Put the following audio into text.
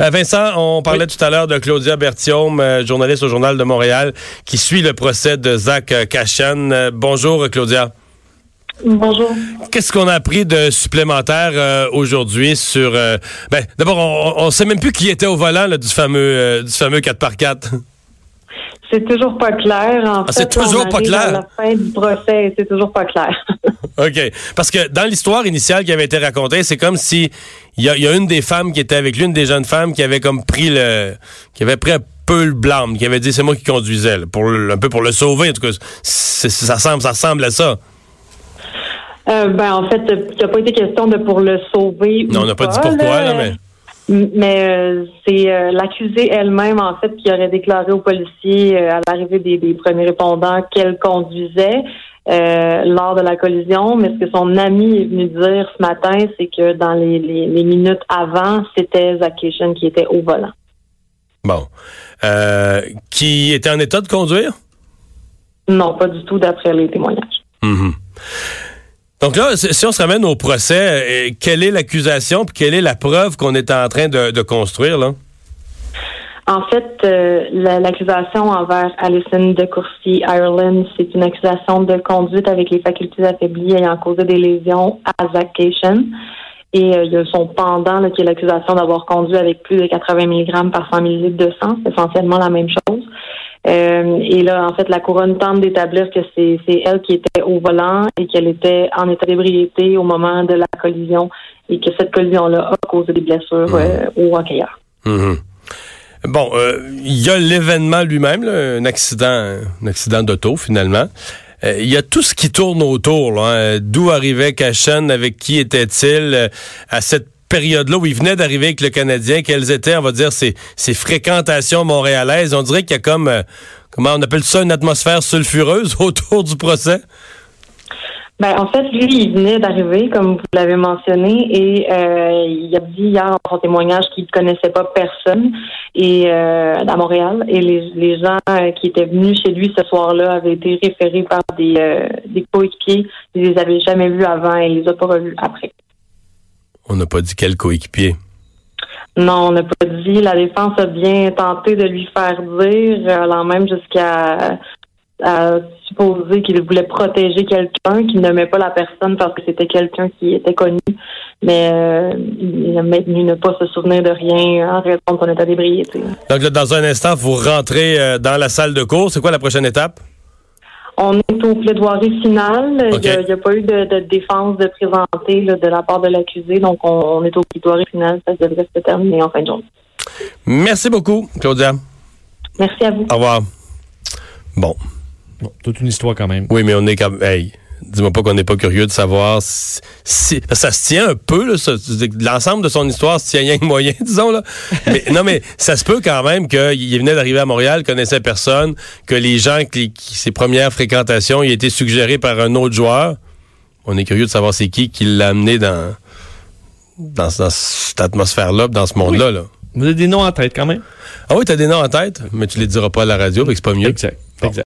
Euh, Vincent, on parlait tout à l'heure de Claudia Berthiaume, euh, journaliste au Journal de Montréal, qui suit le procès de Zach euh, Cachan. Euh, bonjour, Claudia. Bonjour. Qu'est-ce qu'on a appris de supplémentaire euh, aujourd'hui sur... euh, ben, d'abord, on, on sait même plus qui était au volant là, du fameux euh, du fameux 4x4. C'est toujours pas clair. En Ah, fait, c'est toujours pas clair. À la fin du procès, c'est toujours pas clair. OK. Parce que dans l'histoire initiale qui avait été racontée, c'est comme si il y a, il y a une des femmes qui était avec l'une des jeunes femmes qui avait comme pris le... qui avait pris un peu le blâme, qui avait dit c'est moi qui conduisais, là, pour le- un peu pour le sauver. En tout cas, ça, semble, ça ressemble à ça. Euh, ben, en fait, il n'a pas été question de pour le sauver. Non, ou on n'a pas dit pourquoi, là, mais... Mais euh, c'est euh, l'accusée elle-même, en fait, qui aurait déclaré aux policiers euh, à l'arrivée des, des premiers répondants qu'elle conduisait euh, lors de la collision. Mais ce que son ami est venu dire ce matin, c'est que dans les, les- les minutes avant, c'était Zach qui était au volant. Bon. Euh, qui était en état de conduire? Non, pas du tout d'après les témoignages. Mhm. Donc là, si si on se ramène au procès, euh, quelle est l'accusation puis quelle est la preuve qu'on est en train de, de construire, là? En fait, euh, la- l'accusation envers Alison de Courcy Ireland, c'est une accusation de conduite avec les facultés affaiblies ayant causé des lésions à Zach Cation. Et euh, il y a son pendant, là, qui est l'accusation d'avoir conduit avec plus de 80 mg par 100 ml de sang. C'est essentiellement la même chose. Euh, et là, en fait, la couronne tente d'établir que c'est elle qui était au volant et qu'elle était en état d'ébriété au moment de la collision et que cette collision-là a causé des blessures euh, au hockeyeur. Mhm. Bon, euh, il y a l'événement lui-même, un accident, un accident d'auto finalement. Euh, Il y a tout ce qui tourne autour. hein. D'où arrivait Cashan, avec qui était-il euh, à cette période-là où il venait d'arriver avec le Canadien, quelles étaient, on va dire, ses, fréquentations montréalaises. On dirait qu'il y a comme, comment on appelle ça, une atmosphère sulfureuse autour du procès. Ben, en fait, lui, il venait d'arriver, comme vous l'avez mentionné, et euh, il a dit hier dans son témoignage qu'il ne connaissait pas personne et euh, à Montréal. Et les, les gens euh, qui étaient venus chez lui ce soir-là avaient été référés par des, euh, des coéquipiers. Ils les avaient jamais vus avant et ils les a pas revus après. On n'a pas dit quel coéquipier. Non, on n'a pas dit. La défense a bien tenté de lui faire dire, allant même jusqu'à à supposer qu'il voulait protéger quelqu'un, qu'il nommait pas la personne parce que c'était quelqu'un qui était connu, mais euh, il a maintenu ne pas se souvenir de rien en raison de son état d'ébriété. Donc là, dans un instant, vous rentrez euh, dans la salle de cours. C'est quoi la prochaine étape? On est au plaidoirie final. Il n'y a, pas eu de, de défense de présenter là, de la part de l'accusé, donc on, on est au plaidoirie final. Ça devrait se terminer en fin de journée. Merci beaucoup, Claudia. Merci à vous. Au revoir. Bon. Bon, toute une histoire quand même. Oui, mais on est comme. Hey, dis-moi pas qu'on n'est pas curieux de savoir si. si- ça se tient un peu, là. ça- L'ensemble de son histoire se tient rien que moyen, disons, là. Mais, non, mais ça se peut quand même qu'il venait d'arriver à Montréal, connaissait personne, que les gens, qui, qui- ses premières fréquentations, il a été suggéré par un autre joueur. On est curieux de savoir c'est qui qui l'a amené dans, dans, dans cette atmosphère-là, dans ce monde-là, là. Vous avez des noms en tête quand même? Ah oui, t'as des noms en tête, mais tu les diras pas à la radio, fait que c'est pas mieux. Exact.